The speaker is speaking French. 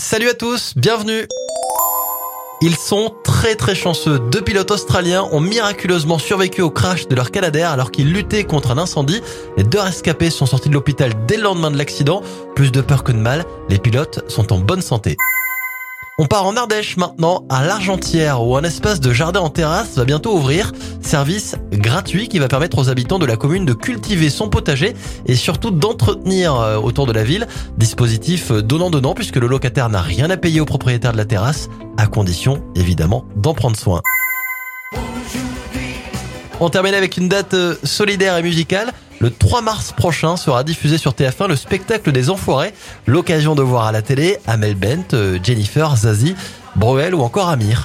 Salut à tous, bienvenue ils sont très très chanceux. Deux pilotes australiens ont miraculeusement survécu au crash de leur Canadair alors qu'ils luttaient contre un incendie. Les deux rescapés sont sortis de l'hôpital dès le lendemain de l'accident. Plus de peur que de mal, les pilotes sont en bonne santé. On part en Ardèche maintenant, à l'Argentière, où un espace de jardin en terrasse va bientôt ouvrir. Service gratuit qui va permettre aux habitants de la commune de cultiver son potager et surtout d'entretenir euh, autour de la ville. Dispositif donnant-donnant puisque le locataire n'a rien à payer au propriétaire de la terrasse, à condition évidemment d'en prendre soin. On termine avec une date euh, solidaire et musicale. Le 3 mars prochain sera diffusé sur TF1 le spectacle des Enfoirés. L'occasion de voir à la télé Amel Bent, euh, Jennifer, Zazie, Bruel ou encore Amir.